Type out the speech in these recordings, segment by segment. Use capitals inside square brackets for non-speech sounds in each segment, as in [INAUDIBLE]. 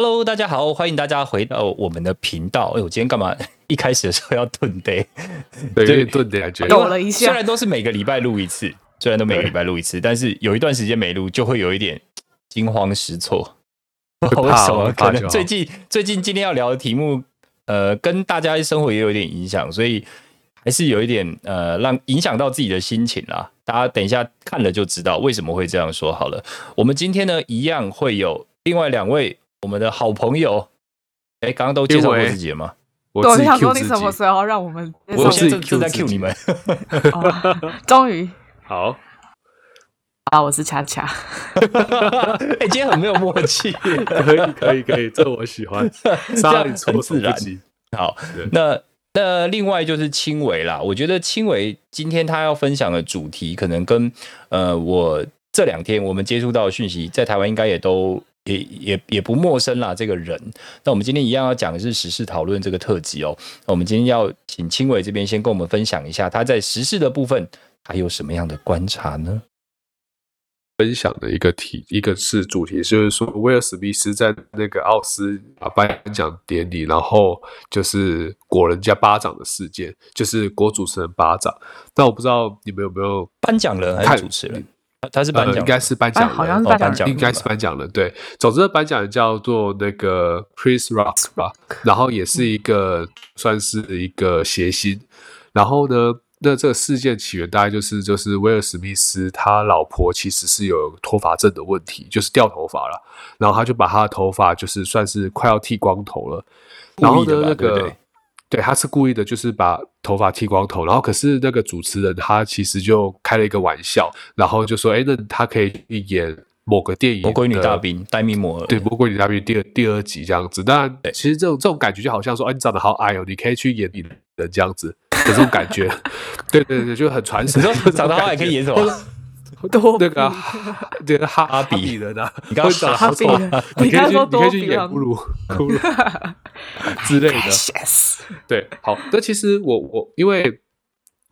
Hello，大家好，欢迎大家回到我们的频道。哎，我今天干嘛？[LAUGHS] 一开始的时候要顿杯，对，有点顿的感觉。抖了一下。虽然都是每个礼拜录一次，虽然都每个礼拜录一次，但是有一段时间没录，就会有一点惊慌失措。为什么？[LAUGHS] 可能最近最近今天要聊的题目，呃，跟大家生活也有点影响，所以还是有一点呃，让影响到自己的心情啦。大家等一下看了就知道为什么会这样说。好了，我们今天呢，一样会有另外两位。我们的好朋友，哎，刚刚都介绍过自己了吗？我想说你什么时候让我们？我现在正在 Q 你们。终于 [LAUGHS] 好啊！我是恰恰。[LAUGHS] 哎，今天很没有默契。[LAUGHS] 可以，可以，可以，这我喜欢。这样很自然。好，那那另外就是青维啦。我觉得青维今天他要分享的主题，可能跟呃我这两天我们接触到的讯息，在台湾应该也都。也也也不陌生啦，这个人。那我们今天一样要讲的是时事讨论这个特辑哦。那我们今天要请青伟这边先跟我们分享一下他在时事的部分还有什么样的观察呢？分享的一个题，一个是主题，就是说威尔史密斯在那个奥斯啊颁奖典礼，然后就是裹人家巴掌的事件，就是裹主持人巴掌。但我不知道你们有没有颁奖人还是主持人？他是颁奖，应该是颁奖，好像是颁奖，应该是颁奖人。对，总之颁奖人叫做那个 Chris Rock 吧，然后也是一个算是一个谐星。然后呢，那这个事件起源大概就是就是威尔史密斯他老婆其实是有脱发症的问题，就是掉头发了，然后他就把他的头发就是算是快要剃光头了，然后呢那个。对，他是故意的，就是把头发剃光头，然后可是那个主持人他其实就开了一个玩笑，然后就说：“哎，那他可以演某个电影《魔鬼女大兵》戴米摩尔，对，《魔鬼女大兵》第二第二集这样子。当然，其实这种这种感觉就好像说，哎，你长得好矮哦，你可以去演你的这样子的这种感觉。[LAUGHS] 对对对，就很传神。你 [LAUGHS] 长得好矮可以演什么？[LAUGHS] 都那个那个哈比人啊，你刚刚讲哈比人，你可以去你可以去演骷髅 [LAUGHS] 骷髅 [LAUGHS] 之类的。[LAUGHS] 对，好，那其实我我因为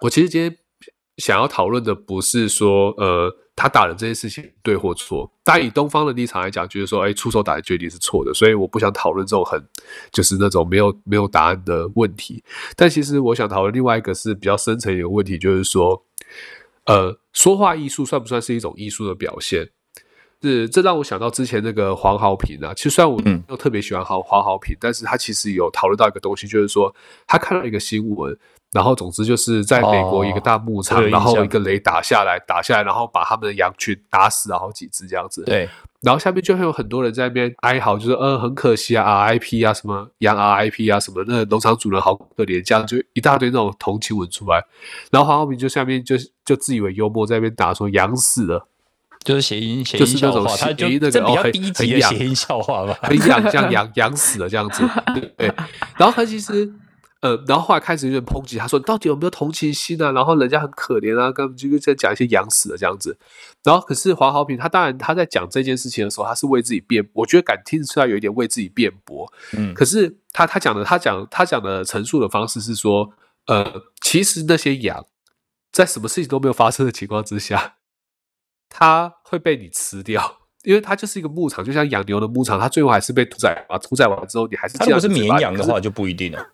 我其实今天想要讨论的不是说呃他打人这件事情对或错，但以东方的立场来讲，就是说哎出手打人决定是错的，所以我不想讨论这种很就是那种没有没有答案的问题。但其实我想讨论另外一个是比较深层一个问题，就是说。呃，说话艺术算不算是一种艺术的表现？是，这让我想到之前那个黄好平啊。其实虽然我没有特别喜欢黄黄好平，但是他其实有讨论到一个东西，就是说他看到一个新闻，然后总之就是在美国一个大牧场，然后一个雷打下来，打下来，然后把他们的羊群打死了好几只这样子。对。然后下面就会有很多人在那边哀嚎，就是嗯，很可惜啊，RIP 啊，什么养 RIP 啊，什么那农场主人好可怜，这样就一大堆那种同情文出来。然后黄浩明就下面就就自以为幽默，在那边打说养死了，就是谐音谐音笑话，他就这比较低级的谐音笑话吧，很养像羊羊死了这样子，对。然后他其实。呃，然后后来开始有点抨击，他说：“你到底有没有同情心啊？然后人家很可怜啊，根本就在讲一些养死的这样子。然后可是黄豪平他当然他在讲这件事情的时候，他是为自己辩，我觉得敢听得出来有一点为自己辩驳。嗯，可是他他讲的他讲他讲的陈述的方式是说，呃，其实那些羊在什么事情都没有发生的情况之下，它会被你吃掉，因为它就是一个牧场，就像养牛的牧场，它最后还是被屠宰啊，屠宰完之后你还是。它如果是绵羊的话，就不一定了。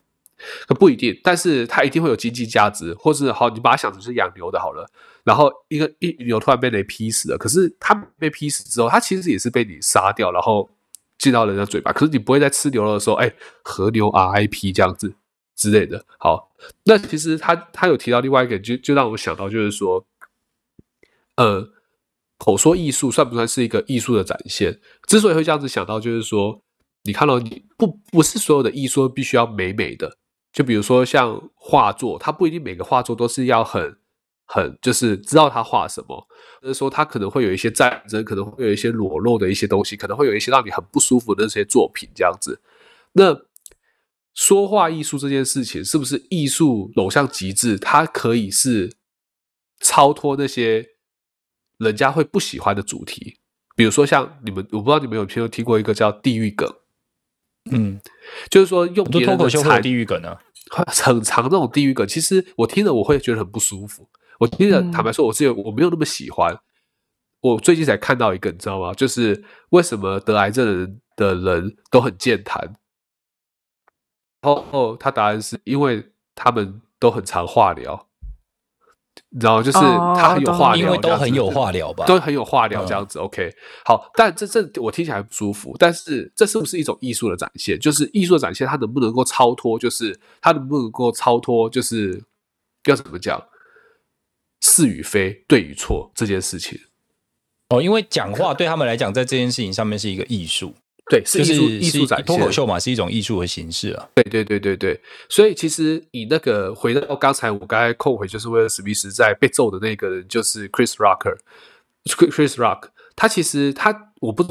可不一定，但是它一定会有经济价值，或是好，你把它想成是养牛的好了。然后一个一牛突然被雷劈死了，可是它被劈死之后，它其实也是被你杀掉，然后进到人家嘴巴。可是你不会在吃牛肉的时候，哎，和牛 RIP 这样子之类的。好，那其实他他有提到另外一个，就就让我想到就是说，呃，口说艺术算不算是一个艺术的展现？之所以会这样子想到，就是说。你看到你不不是所有的艺术必须要美美的，就比如说像画作，它不一定每个画作都是要很很就是知道他画什么，或者说他可能会有一些战争，可能会有一些裸露的一些东西，可能会有一些让你很不舒服的那些作品这样子。那说话艺术这件事情是不是艺术走向极致？它可以是超脱那些人家会不喜欢的主题，比如说像你们，我不知道你们有没有听过一个叫地狱梗。嗯，就是说用别人的才地狱梗呢，很长那种地狱梗，其实我听了我会觉得很不舒服。我听着坦白说，我是有我没有那么喜欢。我最近才看到一个，你知道吗？就是为什么得癌症的人的人都很健谈？然后他答案是因为他们都很常化疗，然后就是他很有化疗，因为都很有话聊吧，都很有话聊这样子。OK，好，但这这我听起来不舒服，但是这是不是一种艺术的展现？就是艺术的展现，它能不能够超脱？就是它能不能够超脱？就是要怎么讲？是与非，对与错这件事情。哦，因为讲话对他们来讲，在这件事情上面是一个艺术。对，是艺术艺术展脱口秀嘛，是一种艺术的形式啊。对对对对对，所以其实以那个回到刚才我刚才扣回，就是威尔史密斯在被揍的那个人，就是 Chris Rocker，Chris Rock，他其实他我不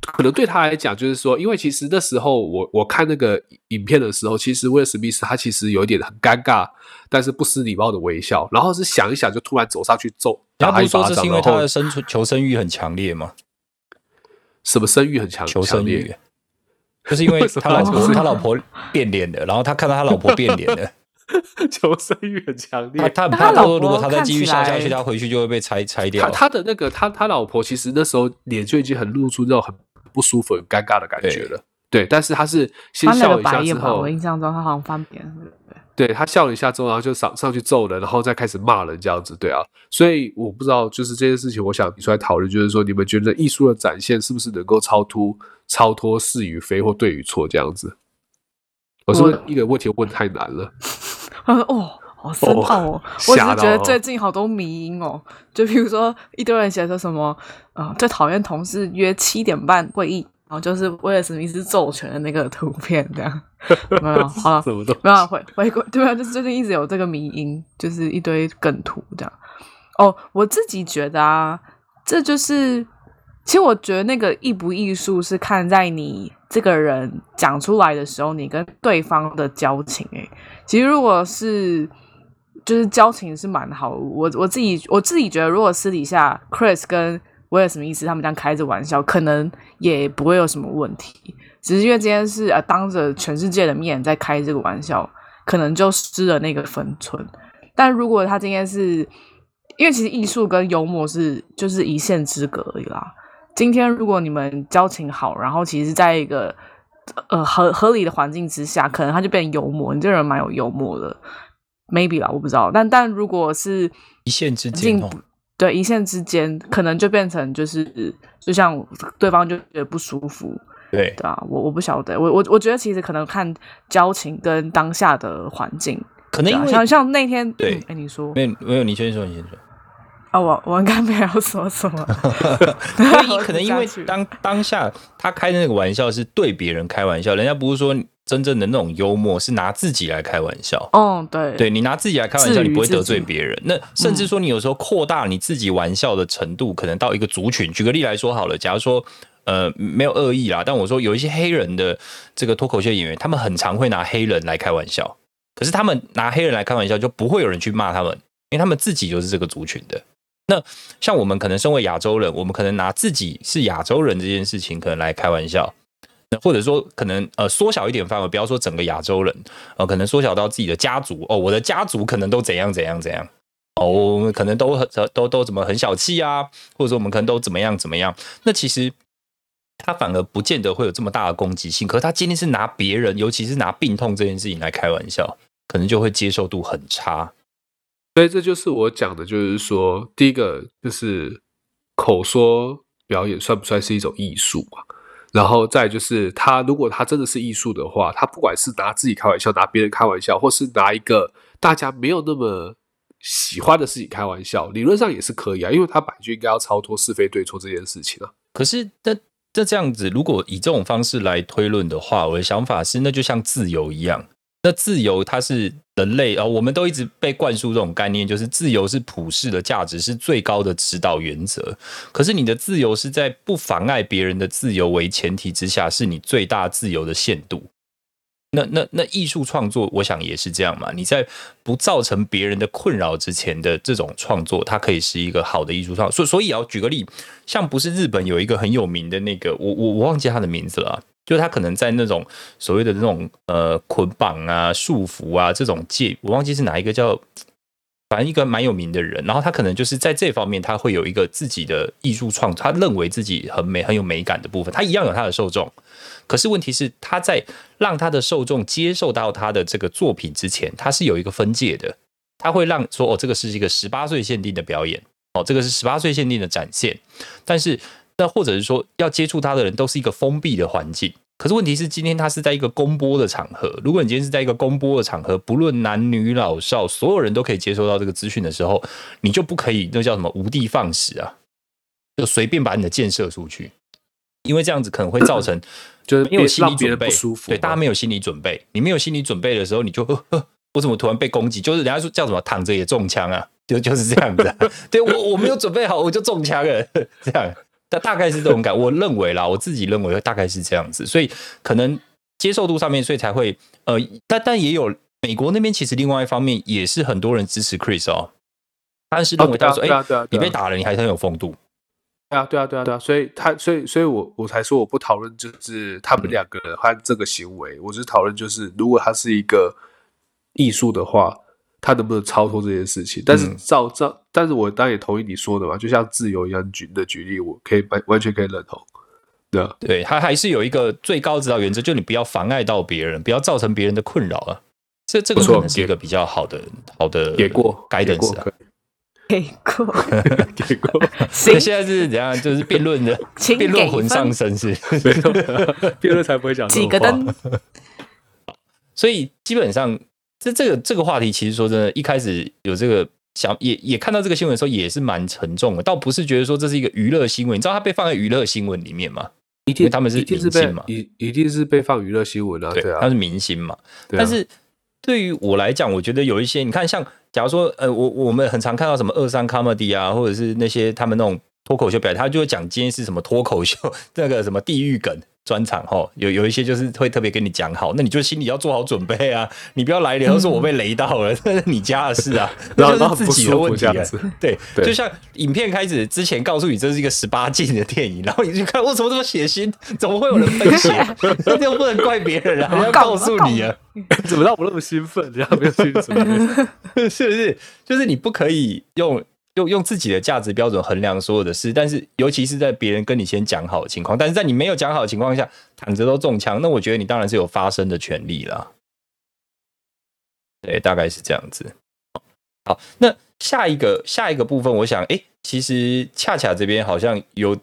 可能对他来讲，就是说，因为其实那时候我我看那个影片的时候，其实威尔史密斯他其实有一点很尴尬，但是不失礼貌的微笑，然后是想一想就突然走上去揍，他不是说这是因为他的生存求生欲很强烈吗？什么生育很强？求生欲，就是因为 [LAUGHS] 他老婆他老婆变脸了，然后他看到他老婆变脸了，[LAUGHS] 求生欲很强烈。他他他说，如果他再继续下下去，他回去就会被拆拆掉。他的那个他他老婆其实那时候脸就已经很露出那种很不舒服、很尴尬的感觉了。对，但是他是先笑一下之后，我印象中他好像翻脸。对他笑了一下之后，然后就上上去揍人，然后再开始骂人这样子，对啊，所以我不知道，就是这件事情，我想提出来讨论，就是说，你们觉得艺术的展现是不是能够超脱超脱是与非或对与错这样子？我说一个问题问太难了。[LAUGHS] 哦，好深奥哦！我只是觉得最近好多迷音哦，就比如说一堆人写说什么，啊，最讨厌同事约七点半会议。然后就是威尔史密斯揍拳的那个图片，这样 [LAUGHS] 没有好了，没有回回归对啊，就是最近一直有这个迷音，就是一堆梗图这样。哦，我自己觉得啊，这就是其实我觉得那个艺不艺术是看在你这个人讲出来的时候，你跟对方的交情。诶，其实如果是就是交情是蛮好，我我自己我自己觉得，如果私底下 Chris 跟威尔史密斯他们这样开着玩笑，可能也不会有什么问题。只是因为今天是呃当着全世界的面在开这个玩笑，可能就失了那个分寸。但如果他今天是因为其实艺术跟幽默是就是一线之隔而已啦。今天如果你们交情好，然后其实在一个呃合合理的环境之下，可能他就变幽默。你这人蛮有幽默的，maybe 啦，我不知道。但但如果是一线之间。对，一线之间可能就变成就是，就像对方就觉得不舒服。对，对啊，我我不晓得，我我我觉得其实可能看交情跟当下的环境，可能因为像像那天，对，哎，你说没有没有，你先说，你先说。[LAUGHS] 啊，我我应该没有说什么。[LAUGHS] 可能因为当当下他开的那个玩笑是对别人开玩笑，人家不是说。真正的那种幽默是拿自己来开玩笑。嗯，对，对你拿自己来开玩笑，你不会得罪别人。那甚至说，你有时候扩大你自己玩笑的程度，可能到一个族群。举个例来说好了，假如说，呃，没有恶意啦，但我说有一些黑人的这个脱口秀演员，他们很常会拿黑人来开玩笑。可是他们拿黑人来开玩笑，就不会有人去骂他们，因为他们自己就是这个族群的。那像我们可能身为亚洲人，我们可能拿自己是亚洲人这件事情，可能来开玩笑。那或者说，可能呃缩小一点范围，不要说整个亚洲人，呃，可能缩小到自己的家族哦，我的家族可能都怎样怎样怎样哦，我们可能都很都都怎么很小气啊，或者说我们可能都怎么样怎么样。那其实他反而不见得会有这么大的攻击性，可是他今天是拿别人，尤其是拿病痛这件事情来开玩笑，可能就会接受度很差。所以这就是我讲的，就是说，第一个就是口说表演算不算是一种艺术嘛？然后再就是，他如果他真的是艺术的话，他不管是拿自己开玩笑，拿别人开玩笑，或是拿一个大家没有那么喜欢的事情开玩笑，理论上也是可以啊，因为他本来就应该要超脱是非对错这件事情啊。可是，那那这样子，如果以这种方式来推论的话，我的想法是，那就像自由一样。那自由它是人类啊，我们都一直被灌输这种概念，就是自由是普世的价值，是最高的指导原则。可是你的自由是在不妨碍别人的自由为前提之下，是你最大自由的限度。那那那艺术创作，我想也是这样嘛。你在不造成别人的困扰之前的这种创作，它可以是一个好的艺术创作。所所以，要举个例，像不是日本有一个很有名的那个，我我我忘记他的名字了。就他可能在那种所谓的那种呃捆绑啊、束缚啊这种界，我忘记是哪一个叫反正一个蛮有名的人，然后他可能就是在这方面他会有一个自己的艺术创作，他认为自己很美很有美感的部分，他一样有他的受众。可是问题是，他在让他的受众接受到他的这个作品之前，他是有一个分界的。他会让说哦，这个是一个十八岁限定的表演，哦，这个是十八岁限定的展现。但是，那或者是说，要接触他的人都是一个封闭的环境。可是问题是，今天他是在一个公播的场合。如果你今天是在一个公播的场合，不论男女老少，所有人都可以接收到这个资讯的时候，你就不可以那叫什么无的放矢啊，就随便把你的箭射出去，因为这样子可能会造成 [CLEARS THROAT] 就是没有心理准备，不舒服。对，大家没有心理准备，你没有心理准备的时候，你就我怎么突然被攻击？就是人家说叫什么躺着也中枪啊，就就是这样子。[LAUGHS] 对我我没有准备好，我就中枪了，[LAUGHS] 这样。大大概是这种感，我认为啦，我自己认为大概是这样子，所以可能接受度上面，所以才会呃，但但也有美国那边其实另外一方面也是很多人支持 Chris 哦，但是认为他说，哎，你被打了，你还很有风度，对啊，对啊，对啊，对啊，所以他，所以，所以我我才说我不讨论就是他们两个人和这个行为，我只是讨论就是如果他是一个艺术的话。他能不能超脱这件事情？但是照照，但是我当然也同意你说的嘛，就像自由一样举的举例，我可以完完全可以认同。对啊，对他还是有一个最高指导原则，就你不要妨碍到别人，不要造成别人的困扰啊。这这个可能是一个比较好的好的给过该的词，给过给过。[LAUGHS] 那现在是怎样？就是辩论的 [LAUGHS] 辩论魂上身是？[LAUGHS] 辩论才不会讲几个灯。所以基本上。这这个这个话题，其实说真的，一开始有这个想，也也看到这个新闻的时候，也是蛮沉重的。倒不是觉得说这是一个娱乐新闻，你知道它被放在娱乐新闻里面吗？一定他们是明星嘛，一一定是被放娱乐新闻啊，对啊，他是明星嘛。但是对于我来讲，我觉得有一些，你看，像假如说，呃，我我们很常看到什么二三 comedy 啊，或者是那些他们那种脱口秀表演，他就会讲今天是什么脱口秀，[LAUGHS] 那个什么地狱梗。专场哈，有有一些就是会特别跟你讲好，那你就心里要做好准备啊！你不要来了，说我被雷到了，[LAUGHS] 那是你家的事啊，那就是自己的问题啊。对，就像影片开始之前告诉你这是一个十八禁的电影，然后你去看，为什么这么血腥？怎么会有人喷血？[LAUGHS] 那就不能怪别人啊！[LAUGHS] 要告诉你啊，怎么让我那么兴奋？这样没有兴奋，是不是？就是你不可以用。用用自己的价值标准衡量所有的事，但是尤其是在别人跟你先讲好的情况，但是在你没有讲好的情况下，躺着都中枪，那我觉得你当然是有发声的权利了。对，大概是这样子。好，那下一个下一个部分，我想，哎，其实恰恰这边好像有。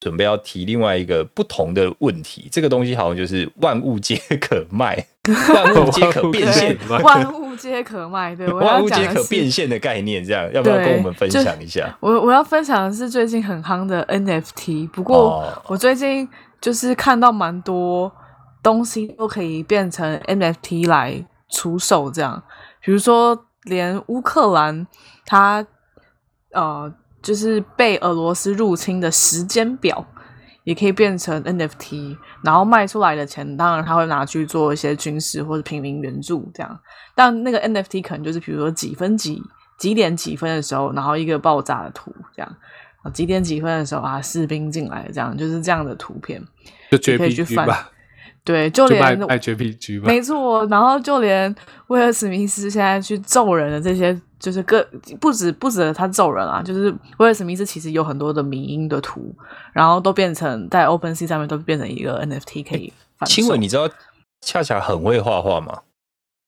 准备要提另外一个不同的问题，这个东西好像就是万物皆可卖，[LAUGHS] 万物皆可变现，万物皆可卖，对，万物皆可变现的概念，这样要不要跟我们分享一下？我我要分享的是最近很夯的 NFT，不过我最近就是看到蛮多东西都可以变成 NFT 来出售，这样，比如说连乌克兰，它呃。就是被俄罗斯入侵的时间表，也可以变成 NFT，然后卖出来的钱，当然他会拿去做一些军事或者平民援助这样。但那个 NFT 可能就是比如说几分几几点几分的时候，然后一个爆炸的图这样，几点几分的时候啊，士兵进来这样，就是这样的图片，就可以去翻。对，就连爱 JPG 没错，然后就连威尔史密斯现在去揍人的这些，就是各不止不止他揍人啊，就是威尔史密斯其实有很多的迷音的图，然后都变成在 OpenSea 上面都变成一个 NFT 可以。亲吻，你知道恰恰很会画画吗？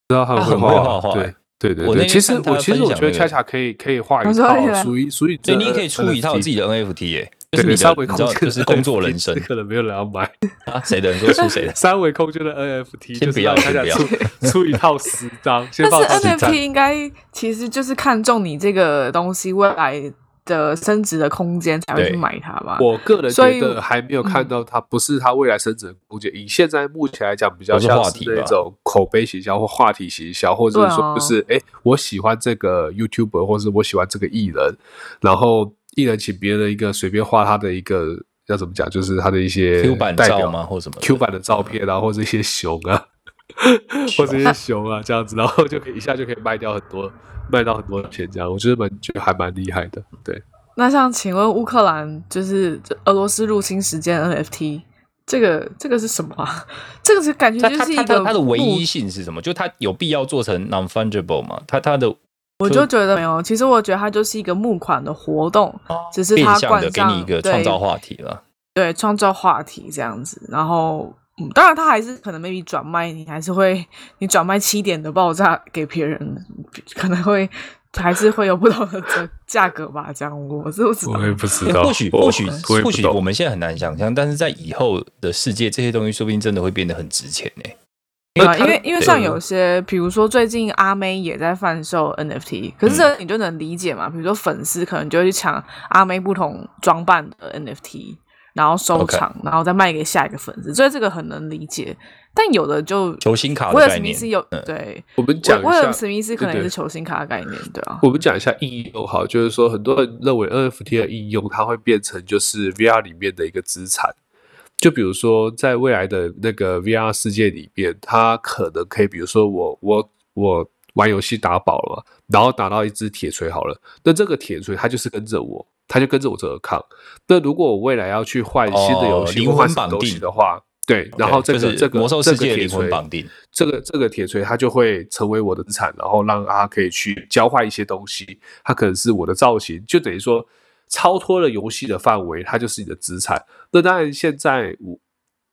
知道他很会画画，对对对对。其实我其实我觉得恰恰可以可以画一套，属于属于，所以你可以出一套自己的 NFT 耶。就是你三维空间，就是工作人生，可能没有人要买 [LAUGHS] 啊？谁的？你说出谁的？三维空间的 NFT，先不要，先不要出出一套十张。[LAUGHS] 但是 NFT 应该其实就是看中你这个东西未来的升值的空间才会去买它吧？我个人觉得还没有看到它，不是它未来升值的空间。以现在目前来讲，比较像是那种口碑营销或话题营销，或者是说，就是哎，我喜欢这个 YouTuber，或者是我喜欢这个艺人，然后。艺人请别人一个随便画他的一个要怎么讲，就是他的一些 Q 版照吗，或什么 Q 版的照片啊，或者一些熊啊，[LAUGHS] 或者一些熊啊这样子，然后就可以一下就可以卖掉很多，卖到很多钱这样，我觉得蛮觉得还蛮厉害的。对，那像请问乌克兰就是俄罗斯入侵时间 NFT 这个这个是什么啊？[LAUGHS] 这个是感觉就是一个它的唯一性是什么？就它有必要做成 non fungible 吗？它它的我就觉得没有，其实我觉得它就是一个募款的活动，只是它冠上给你一个创造话题了，对，创造话题这样子。然后，嗯，当然，它还是可能 maybe 转卖，你还是会你转卖七点的爆炸给别人，可能会还是会有不同的价价格吧。这样，我是不知道，我也不知道。或许或许或许我们现在很难想象，但是在以后的世界，这些东西说不定真的会变得很值钱呢。因为因为像有些，比如说最近阿妹也在贩售 NFT，可是这你就能理解嘛？比如说粉丝可能就会去抢阿妹不同装扮的 NFT，然后收藏，然后再卖给下一个粉丝，所以这个很能理解。但有的就球星卡威尔史密斯有对，我们讲威尔史密斯可能也是球星卡的概念，对啊。我们讲一下应用哈，就是说很多人认为 NFT 的应用，它会变成就是 VR 里面的一个资产。就比如说，在未来的那个 VR 世界里面，它可能可以，比如说我我我玩游戏打宝了，然后打到一只铁锤好了，那这个铁锤它就是跟着我，它就跟着我这个抗。那如果我未来要去换新的游戏，灵魂绑定的话，对，然后这个这个魔兽世界灵魂绑定，这个这个铁锤它就会成为我的资产，然后让它可以去交换一些东西，它可能是我的造型，就等于说。超脱了游戏的范围，它就是你的资产。那当然，现在我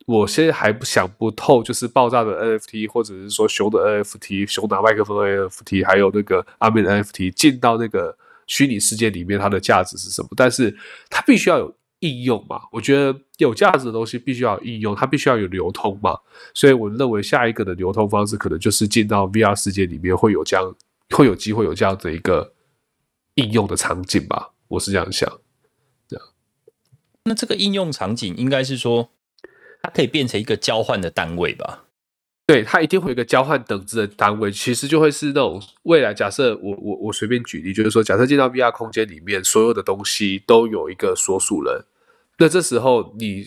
我现在还不想不透，就是爆炸的 NFT，或者是说熊的 NFT，熊拿麦克风 NFT，还有那个阿妹的 NFT 进到那个虚拟世界里面，它的价值是什么？但是它必须要有应用嘛？我觉得有价值的东西必须要有应用，它必须要有流通嘛。所以我认为下一个的流通方式，可能就是进到 VR 世界里面，会有这样会有机会有这样的一个应用的场景吧。我是这样想，这样。那这个应用场景应该是说，它可以变成一个交换的单位吧？对，它一定会有一个交换等值的单位，其实就会是那种未来。假设我我我随便举例，就是说，假设进到 VR 空间里面，所有的东西都有一个所属人，那这时候你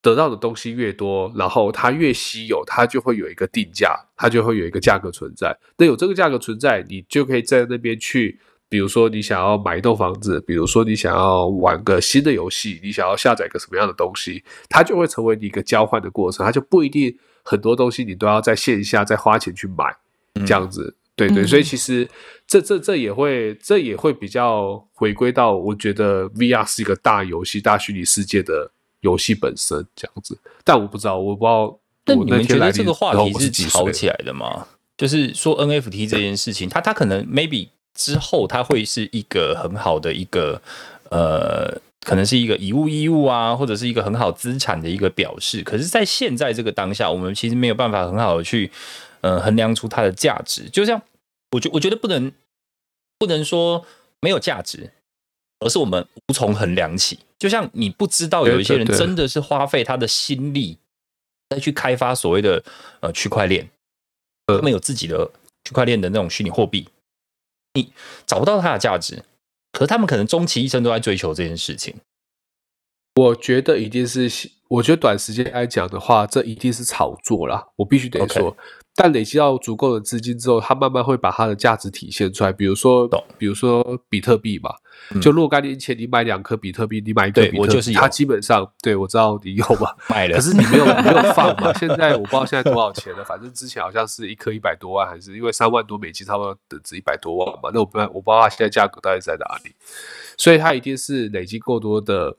得到的东西越多，然后它越稀有，它就会有一个定价，它就会有一个价格存在。那有这个价格存在，你就可以在那边去。比如说你想要买一栋房子，比如说你想要玩个新的游戏，你想要下载个什么样的东西，它就会成为你一个交换的过程，它就不一定很多东西你都要在线下再花钱去买，这样子，对对，所以其实这这这也会这也会比较回归到我觉得 VR 是一个大游戏、大虚拟世界的游戏本身这样子，但我不知道，我不知道，那你们觉得这个话题是吵起来的吗？就是说 NFT 这件事情，它它可能 maybe。之后，它会是一个很好的一个呃，可能是一个以物易物啊，或者是一个很好资产的一个表示。可是，在现在这个当下，我们其实没有办法很好的去呃衡量出它的价值。就像我觉我觉得不能不能说没有价值，而是我们无从衡量起。就像你不知道有一些人真的是花费他的心力再去开发所谓的呃区块链，他们有自己的区块链的那种虚拟货币。你找不到它的价值，可他们可能终其一生都在追求这件事情。我觉得一定是，我觉得短时间来讲的话，这一定是炒作啦。我必须得说。但累积到足够的资金之后，它慢慢会把它的价值体现出来。比如说，比如说比特币吧，就若干年前你买两颗比特币，你买一个比特币，它基本上对我知道你有嘛，[LAUGHS] 买了，可是你没有没有放嘛。现在我不知道现在多少钱了，反正之前好像是一颗一百多万，还是因为三万多美金差不多等值一百多万嘛。那我不我不知道它现在价格到底在哪里，所以它一定是累积够多的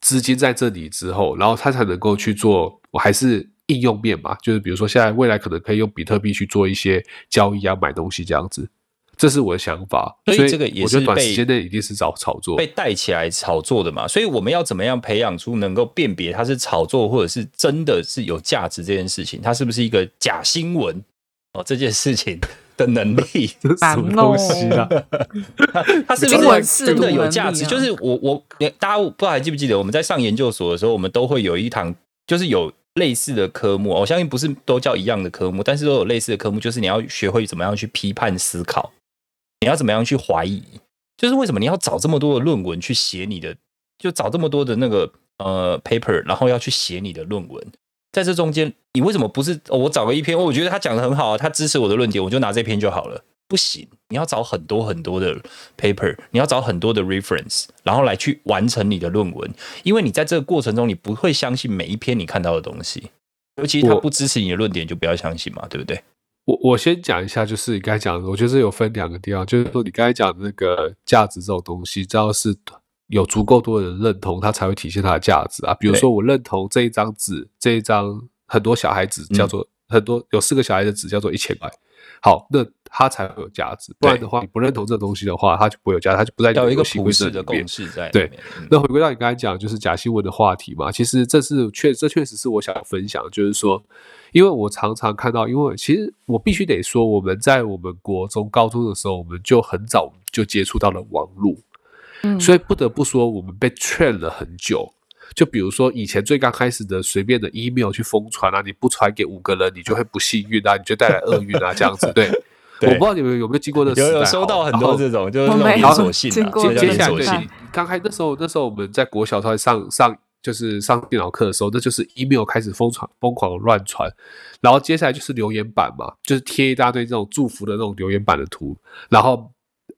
资金在这里之后，然后它才能够去做。我还是。应用面嘛，就是比如说现在未来可能可以用比特币去做一些交易啊，买东西这样子，这是我的想法。所以这个也是短时间内一定是找炒作，被带起来炒作的嘛。所以我们要怎么样培养出能够辨别它是炒作或者是真的是有价值这件事情，它是不是一个假新闻哦？这件事情的能力 [LAUGHS] 什么东西啊？[LAUGHS] 它是不是真的有价值？就是我我大家不知道还记不记得我们在上研究所的时候，我们都会有一堂就是有。类似的科目，我相信不是都叫一样的科目，但是都有类似的科目，就是你要学会怎么样去批判思考，你要怎么样去怀疑，就是为什么你要找这么多的论文去写你的，就找这么多的那个呃 paper，然后要去写你的论文，在这中间，你为什么不是我找个一篇，我觉得他讲的很好啊，他支持我的论点，我就拿这篇就好了。不行，你要找很多很多的 paper，你要找很多的 reference，然后来去完成你的论文。因为你在这个过程中，你不会相信每一篇你看到的东西，尤其他不支持你的论点，就不要相信嘛，对不对？我我先讲一下，就是你刚才讲的，我觉得有分两个地方，就是说你刚才讲的那个价值这种东西，只要是有足够多的人认同，它才会体现它的价值啊。比如说，我认同这一张纸，这一张很多小孩子叫做很多有四个小孩的纸叫做一千块。好，那它才会有价值。不然的话，你不认同这东西的话，它就不会有价值，它就不在有一个普世的共识在。对，那回归到你刚才讲，就是假新闻的话题嘛。其实这是确，这确实是我想要分享，就是说，因为我常常看到，因为其实我必须得说，我们在我们国中、高中的时候，我们就很早就接触到了网络，嗯，所以不得不说，我们被 train 了很久。就比如说以前最刚开始的随便的 email 去疯传啊，你不传给五个人，你就会不幸运啊，你就带来厄运啊，这样子。对，[LAUGHS] 我不知道你们有没有经过那时代。有有收到很多这种，就是连锁信的。接下来，刚开那时候，那时候我们在国小在上上就是上电脑课的时候，那就是 email 开始疯传疯狂乱传，然后接下来就是留言板嘛，就是贴一大堆这种祝福的那种留言板的图，然后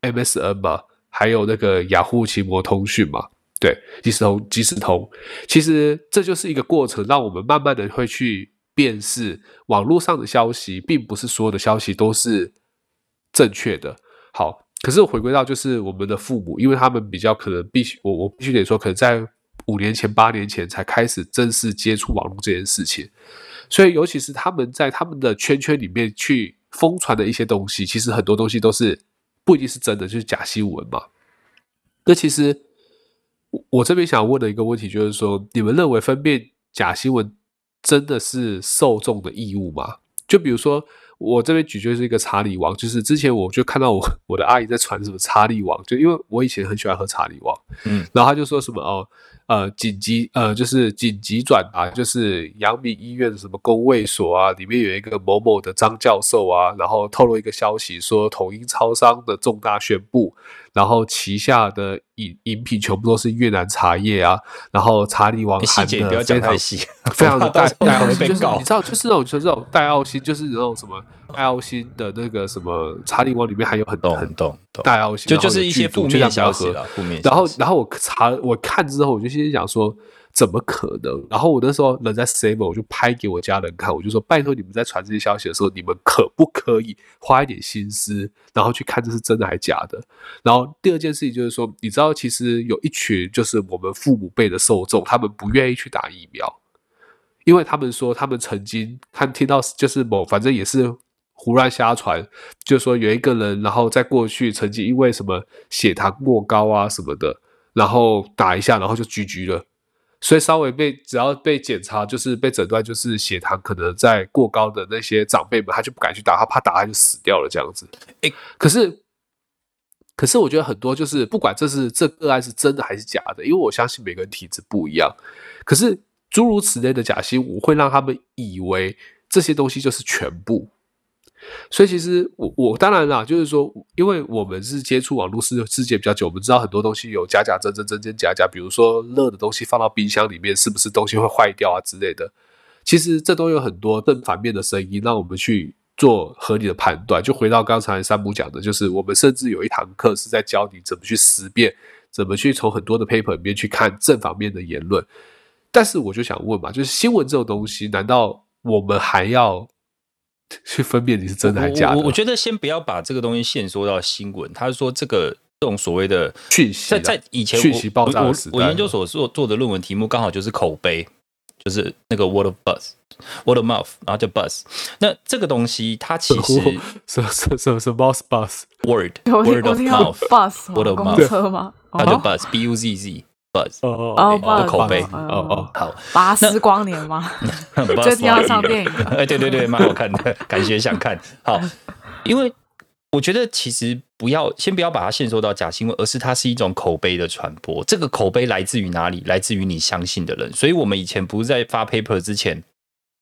MSN 嘛，还有那个雅虎奇摩通讯嘛。对，即时通，即时通，其实这就是一个过程，让我们慢慢的会去辨识网络上的消息，并不是所有的消息都是正确的。好，可是回归到就是我们的父母，因为他们比较可能必须，我我必须得说，可能在五年前、八年前才开始正式接触网络这件事情，所以尤其是他们在他们的圈圈里面去疯传的一些东西，其实很多东西都是不一定是真的，就是假新闻嘛。那其实。我这边想问的一个问题就是说，你们认为分辨假新闻真的是受众的义务吗？就比如说，我这边举就是一个查理王，就是之前我就看到我我的阿姨在传什么查理王，就因为我以前很喜欢喝查理王，嗯，然后他就说什么哦。呃，紧急呃，就是紧急转达，就是阳明医院的什么工卫所啊，里面有一个某某的张教授啊，然后透露一个消息，说统一超商的重大宣布，然后旗下的饮饮品全部都是越南茶叶啊，然后查理王细节不要讲太细，[LAUGHS] 非常 [LAUGHS] 的带带奥心，就是你知道，就是那种就是那种带奥心，就是那种什么带奥心的那个什么查理王里面还有很多很多带奥心，就就是一些负面消息了，负面，然后然后我查我看之后我就。心想说怎么可能？然后我那时候人在 s a b e 我就拍给我家人看，我就说拜托你们在传这些消息的时候，你们可不可以花一点心思，然后去看这是真的还是假的？然后第二件事情就是说，你知道其实有一群就是我们父母辈的受众，他们不愿意去打疫苗，因为他们说他们曾经看听到就是某反正也是胡乱瞎传，就说有一个人，然后在过去曾经因为什么血糖过高啊什么的。然后打一下，然后就居居了，所以稍微被只要被检查，就是被诊断就是血糖可能在过高的那些长辈们，他就不敢去打，他怕打他就死掉了这样子。哎，可是可是我觉得很多就是不管这是这个案是真的还是假的，因为我相信每个人体质不一样。可是诸如此类的假新闻会让他们以为这些东西就是全部。所以其实我我当然啦，就是说，因为我们是接触网络世世界比较久，我们知道很多东西有假假真真真真假假。比如说热的东西放到冰箱里面，是不是东西会坏掉啊之类的？其实这都有很多正反面的声音，让我们去做合理的判断。就回到刚才山姆讲的，就是我们甚至有一堂课是在教你怎么去识别，怎么去从很多的 paper 里面去看正反面的言论。但是我就想问嘛，就是新闻这种东西，难道我们还要？[LAUGHS] 去分辨你是真的还是假的。我我觉得先不要把这个东西限缩到新闻。他是说这个这种所谓的讯息，在在以前讯息爆炸时我研究所做做的论文题目刚好就是口碑，就是那个 word of buzz，word of mouth，然后叫 buzz。那这个东西它其实 [LAUGHS] 什什什什 buzz buzz，word，word of mouth，bus word of mouth 吗？它叫 buzz，b u z z。哦哦的口碑哦哦好，[LAUGHS] 巴斯光年吗？最近要上电影哎，对对对，蛮好看的，感觉想看好。因为我觉得其实不要先不要把它限缩到假新闻，而是它是一种口碑的传播。这个口碑来自于哪里？来自于你相信的人。所以我们以前不是在发 paper 之前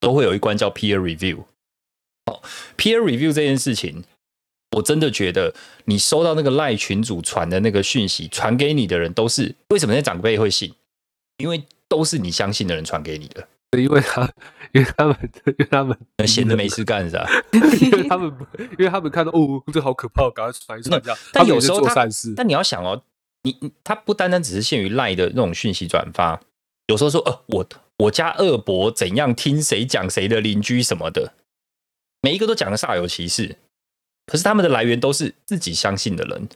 都会有一关叫 peer review。好，peer review 这件事情。我真的觉得，你收到那个赖群主传的那个讯息，传给你的人都是为什么那长辈会信？因为都是你相信的人传给你的。因为他，因为他们，因为他们闲着没事干是吧？[LAUGHS] 因为他们，因为他们看到哦，这好可怕，赶快传一传。但有时候他，但你要想哦，你他不单单只是限于赖的那种讯息转发，有时候说，呃，我我家二伯怎样听谁讲谁的邻居什么的。每一个都讲的煞有其事，可是他们的来源都是自己相信的人，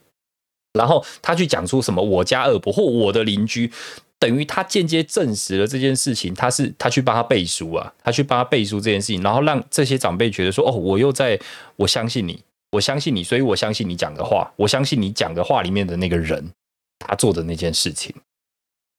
然后他去讲出什么我家二伯或我的邻居，等于他间接证实了这件事情，他是他去帮他背书啊，他去帮他背书这件事情，然后让这些长辈觉得说，哦，我又在我相信你，我相信你，所以我相信你讲的话，我相信你讲的话里面的那个人，他做的那件事情。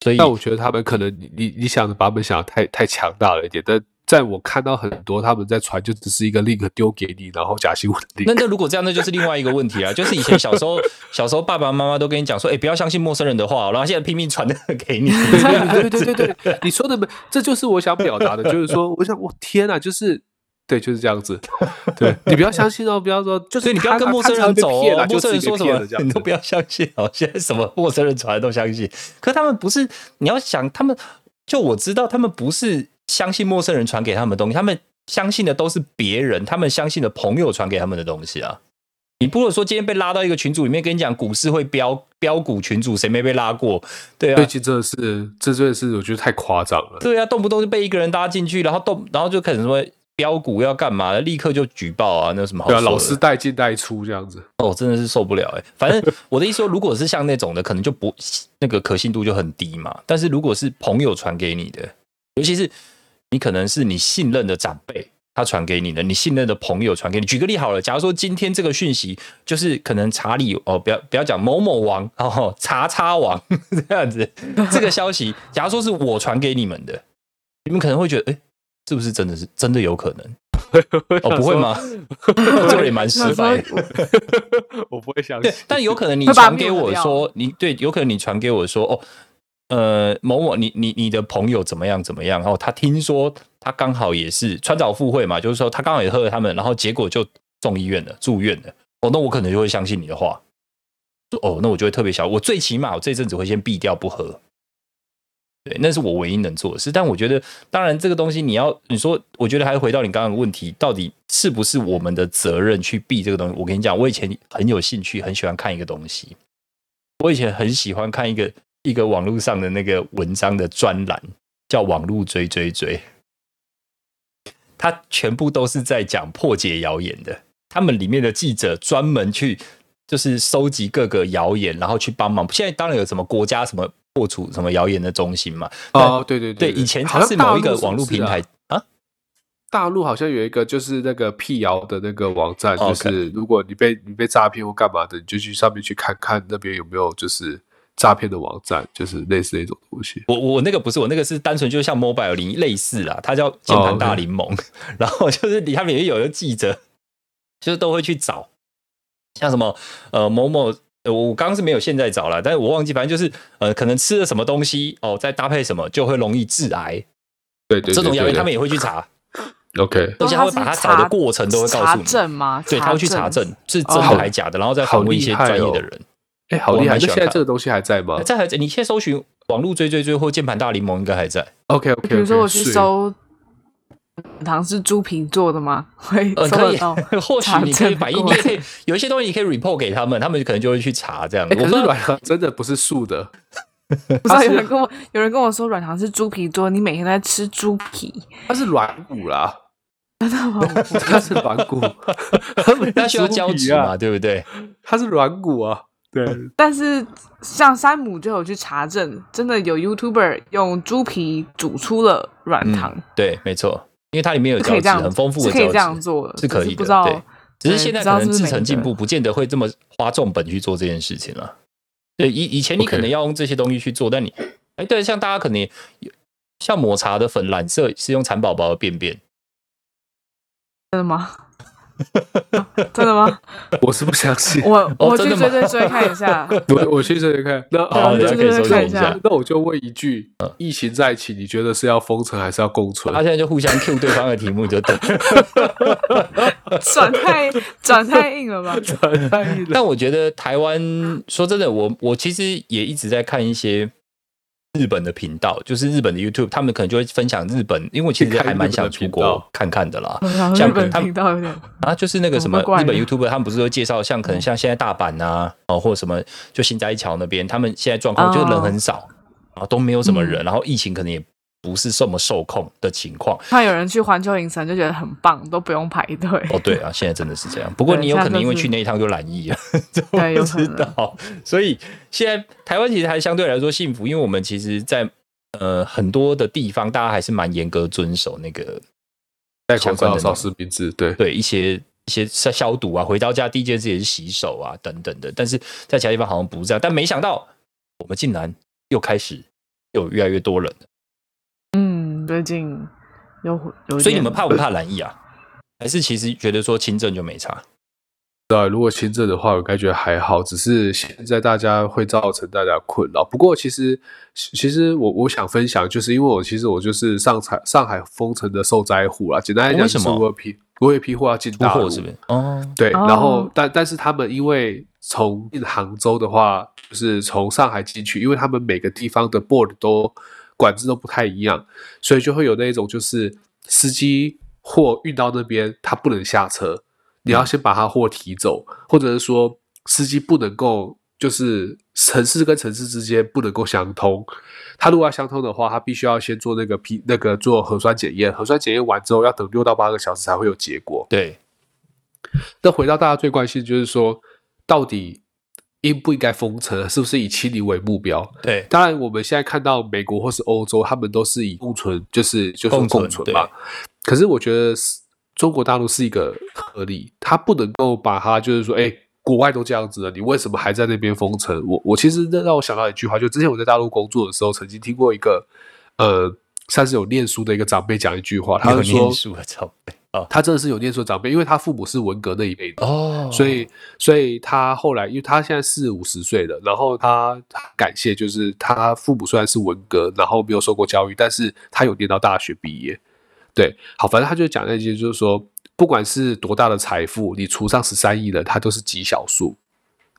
所以，但我觉得他们可能你你你想的版本想的太太强大了一点，但在我看到很多他们在传，就只是一个 link 丢给你，然后假新闻的 link。那那如果这样，那就是另外一个问题啊，[LAUGHS] 就是以前小时候小时候爸爸妈妈都跟你讲说，哎，不要相信陌生人的话，然后现在拼命传的给你。对对对对对，你说的，这就是我想表达的，就是说，我想，我天哪，就是。对，就是这样子。对你不要相信哦，不要说，就是你不要跟陌生人走哦。陌生人说什么，你都不要相信哦。现在什么陌生人传都相信，可他们不是。你要想，他们就我知道，他们不是相信陌生人传给他们的东西，他们相信的都是别人，他们相信的朋友传给他们的东西啊。你不如说今天被拉到一个群组里面，跟你讲股市会飙飙股，群主谁没被拉过？对啊，对，这真的是，这真的是我觉得太夸张了。对啊，动不动就被一个人拉进去，然后动，然后就开始说。标股要干嘛？立刻就举报啊！那有什么好？对啊，老师带进带出这样子。哦，真的是受不了哎。反正我的意思说，如果是像那种的，可能就不那个可信度就很低嘛。但是如果是朋友传给你的，尤其是你可能是你信任的长辈他传给你的，你信任的朋友传给你。举个例好了，假如说今天这个讯息就是可能查理哦，不要不要讲某某王哦，查查王 [LAUGHS] 这样子，这个消息，假如说是我传给你们的，你们可能会觉得哎。是不是真的是真的有可能？[LAUGHS] 哦，不会吗？这个也蛮失败。[LAUGHS] 我不会相信。但有可能你传给我说，你对，有可能你传给我说，哦，呃，某某，你你你的朋友怎么样怎么样？然后他听说他刚好也是川早赴会嘛，就是说他刚好也喝了他们，然后结果就送医院了，住院了。哦，那我可能就会相信你的话。哦，那我就会特别小，我最起码我这阵子会先避掉不喝。对，那是我唯一能做的事。但我觉得，当然这个东西你要你说，我觉得还回到你刚刚的问题，到底是不是我们的责任去避这个东西？我跟你讲，我以前很有兴趣，很喜欢看一个东西。我以前很喜欢看一个一个网络上的那个文章的专栏，叫“网络追追追”，它全部都是在讲破解谣言的。他们里面的记者专门去就是收集各个谣言，然后去帮忙。现在当然有什么国家什么。破除什么谣言的中心嘛？哦，对对对，以前它是某一个网络平台啊。大陆好像有一个就是那个辟谣的那个网站，就是如果你被你被诈骗或干嘛的，你就去上面去看看那边有没有就是诈骗的网站，就是类似那种东西。我我那个不是我那个是单纯就像 mobile 零类似啦，它叫键盘大联盟，[LAUGHS] 然后就是里面有一个记者，就是都会去找像什么呃某某。我刚刚是没有现在找了，但是我忘记，反正就是呃，可能吃了什么东西哦，再搭配什么就会容易致癌。对对，这种谣言他们也会去查。OK，而且他会把他找的过程都会告诉你。证吗？对，他会去查证是真的还是假的，然后再访问一些专业的人。哎，好厉害！那现在这个东西还在吗？在还在，你现在搜寻网络追追追或键盘大联盟应该还在。OK OK，比如说我去搜。糖是猪皮做的吗？[LAUGHS] 会可以，[LAUGHS] 或许你可以反映，你也可以有一些东西你可以 report 给他们，他们可能就会去查这样。可是软糖真的不是素的，[LAUGHS] 不知道有人跟我有人跟我说软糖是猪皮做，你每天在吃猪皮，它是软骨啦，真的吗？它是软骨，它需要胶质嘛，对不对？它是软骨啊，对。[LAUGHS] 但是像山姆就有去查证，真的有 YouTuber 用猪皮煮出了软糖，对，没错。因为它里面有胶质，很丰富的胶质，可以这样做，是可以的。对，只是现在可能制成进步，不见得会这么花重本去做这件事情了。对，以以前你可能要用这些东西去做，但你，哎，对，像大家可能像抹茶的粉染色是用蚕宝宝的便便，真的吗？真的吗？[LAUGHS] 我是不相信。我我去追追追看一下。[LAUGHS] 我我去追追看。那好，大家可以看一下。那我就问一句：疫情再起，你觉得是要封城还是要共存？他现在就互相 Q 对方的题目，就等。[LAUGHS] 转太转太硬了吧？转太硬。但我觉得台湾说真的，我我其实也一直在看一些。日本的频道就是日本的 YouTube，他们可能就会分享日本，因为我其实还蛮想出国看看的啦。像他们啊，就是那个什么日本 YouTube，他们不是会介绍像可能像现在大阪呐，哦或者什么就新斋桥那边，他们现在状况就是人很少啊，都没有什么人，然后疫情可能也不是这么受控的情况。那有人去环球影城就觉得很棒，都不用排队。哦，对啊，现在真的是这样。不过你有可能因为去那一趟就懒意了，[LAUGHS] 对，不知道。所以现在台湾其实还相对来说幸福，因为我们其实，在呃很多的地方，大家还是蛮严格遵守那个戴口罩、扫实名制，对对一些一些消消毒啊，回到家第一件事也是洗手啊等等的。但是在其他地方好像不是这样，但没想到我们竟然又开始有越来越多人了。最近有有，所以你们怕不怕蓝疫啊？还是其实觉得说轻症就没差？对，如果轻症的话，我该觉得还好。只是现在大家会造成大家困扰。不过其实，其实我我想分享，就是因为我其实我就是上海上海封城的受灾户啦。简单来讲，是我批我有批货要进大陆是不是？哦，对。然后，但但是他们因为从进杭州的话，就是从上海进去，因为他们每个地方的 board 都。管制都不太一样，所以就会有那种，就是司机货运到那边，他不能下车，你要先把他货提走，或者是说司机不能够，就是城市跟城市之间不能够相通。他如果要相通的话，他必须要先做那个 P 那个做核酸检验，核酸检验完之后要等六到八个小时才会有结果。对。那回到大家最关心，就是说到底。应不应该封城？是不是以清零为目标？对，当然我们现在看到美国或是欧洲，他们都是以共存，就是就是共存嘛。可是我觉得中国大陆是一个合理，他不能够把它就是说，哎，国外都这样子了，你为什么还在那边封城？我我其实让我想到一句话，就之前我在大陆工作的时候，曾经听过一个呃，算是有念书的一个长辈讲一句话，他说。念书的长辈。哦，他真的是有念书长辈，因为他父母是文革那一辈的哦，所以，所以他后来，因为他现在四五十岁了，然后他感谢，就是他父母虽然是文革，然后没有受过教育，但是他有念到大学毕业。对，好，反正他就讲那些，就是说，不管是多大的财富，你除上十三亿人，他都是极小数，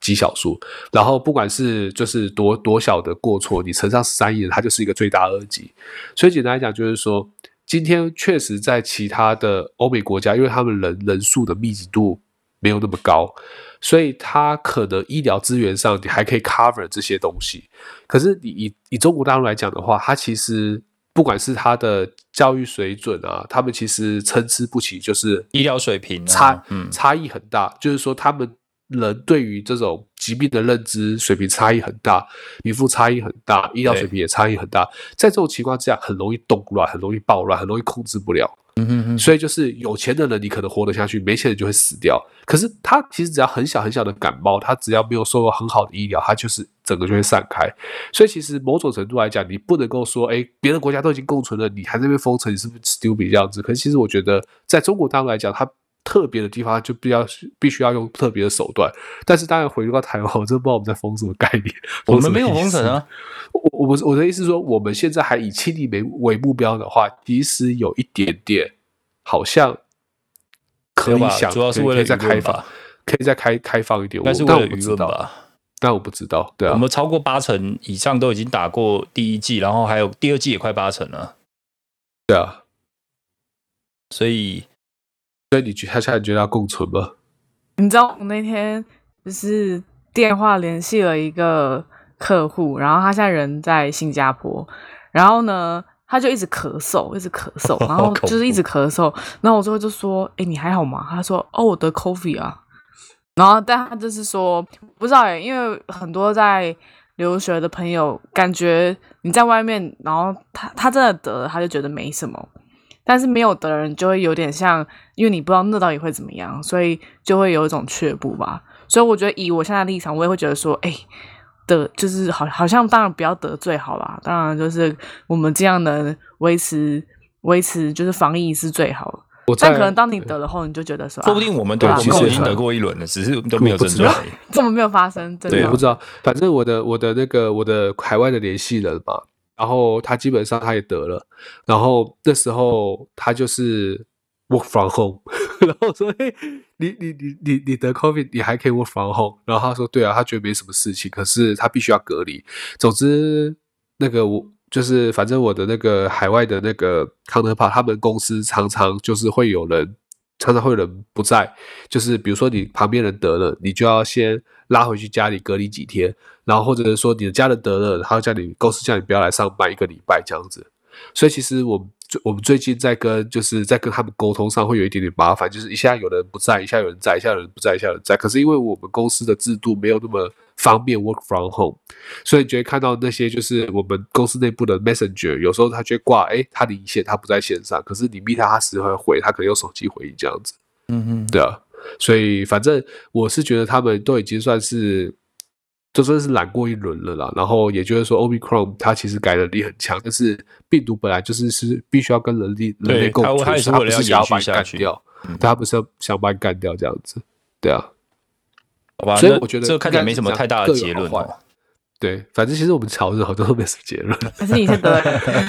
极小数。然后，不管是就是多多小的过错，你乘上十三亿人，他就是一个最大恶极。所以简单来讲，就是说。今天确实在其他的欧美国家，因为他们人人数的密集度没有那么高，所以他可能医疗资源上你还可以 cover 这些东西。可是你以以中国大陆来讲的话，它其实不管是它的教育水准啊，他们其实参差不齐，就是医疗水平差差异很大，就是说他们。人对于这种疾病的认知水平差异很大，贫富差异很大，医疗水平也差异很大，在这种情况之下，很容易动乱，很容易暴乱，很容易控制不了。嗯哼哼。所以就是有钱的人你可能活得下去，没钱人就会死掉。可是他其实只要很小很小的感冒，他只要没有受到很好的医疗，他就是整个就会散开。所以其实某种程度来讲，你不能够说，哎，别的国家都已经共存了，你还在那边封城，你是不是 stupid 这样子？可是其实我觉得，在中国大陆来讲，他。特别的地方就必要必须要用特别的手段，但是当然回到台湾，我真不知道我们在封什么概念。[LAUGHS] 我们没有封城啊，我我我我的意思是说，我们现在还以清理为为目标的话，其实有一点点好像可以想，主要是为了再开放，可以再开开放一点。但是为了舆论吧，但我不知道。对啊，我们超过八成以上都已经打过第一季，然后还有第二季也快八成了。对啊，所以。所以你觉他现在觉得要共存吗？你知道我那天就是电话联系了一个客户，然后他现在人在新加坡，然后呢他就一直咳嗽，一直咳嗽，[LAUGHS] 然后就是一直咳嗽，然后我最后就说：“哎，你还好吗？”他说：“哦，我得 coffee 啊。”然后但他就是说不知道哎，因为很多在留学的朋友感觉你在外面，然后他他真的得了，他就觉得没什么。但是没有的人就会有点像，因为你不知道那到底会怎么样，所以就会有一种却步吧。所以我觉得以我现在立场，我也会觉得说，哎，得就是好，好像当然不要得罪好啦。当然就是我们这样的维持维持就是防疫是最好。但可能当你得了后，你就觉得说，说不定我们都其实已经得过一轮了，只是都没有症状，[LAUGHS] 这么没有发生。对，不知道。反正我的我的那个我的海外的联系人嘛。然后他基本上他也得了，然后那时候他就是 work from home，[LAUGHS] 然后说：“嘿，你你你你你得 COVID，你还可以 work from home。”然后他说：“对啊，他觉得没什么事情，可是他必须要隔离。”总之，那个我就是反正我的那个海外的那个康德帕，他们公司常常就是会有人。常常会有人不在，就是比如说你旁边人得了，你就要先拉回去家里隔离几天，然后或者是说你的家人得了，他叫你公司叫你不要来上班一个礼拜这样子。所以其实我们我们最近在跟就是在跟他们沟通上会有一点点麻烦，就是一下有人不在，一下有人在，一下有人不在，一下有人在。可是因为我们公司的制度没有那么方便 work from home，所以你就会看到那些就是我们公司内部的 messenger，有时候他就会挂，哎，他离线，他不在线上，可是你密他，他时会回，他可能用手机回应这样子。嗯嗯，对啊，所以反正我是觉得他们都已经算是。就算是懒过一轮了啦，然后也就是说，Omicron 它其实改能力很强，但是病毒本来就是是必须要跟人力人类共存，它不是想要把你干掉，它不是想把你干掉这样子，对啊，好吧，所以我觉得这看起来没什么太大的结论。对，反正其实我们吵着好多都没什么结论。还 [LAUGHS] 是你先得，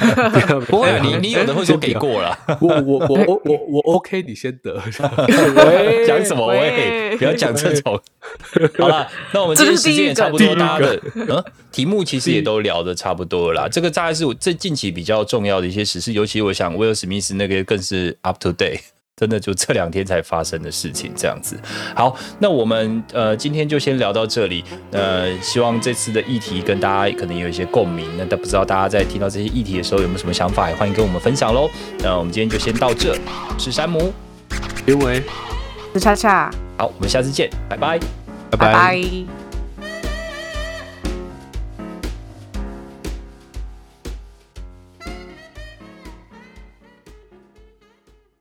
[LAUGHS] 不会，你你有的会说给过了。[LAUGHS] 我我我我我我 OK，你先得。讲什么？喂，不要讲这种。好了，那我们今天时间也差不多，大家的嗯题目其实也都聊的差不多了啦。这个大概是我这近期比较重要的一些时事，尤其我想威尔史密斯那个更是 up to date。真的就这两天才发生的事情，这样子。好，那我们呃今天就先聊到这里。呃，希望这次的议题跟大家可能有一些共鸣。那但不知道大家在听到这些议题的时候有没有什么想法，也欢迎跟我们分享喽。那我们今天就先到这。是山姆，因为是恰恰。好，我们下次见，拜拜，拜拜。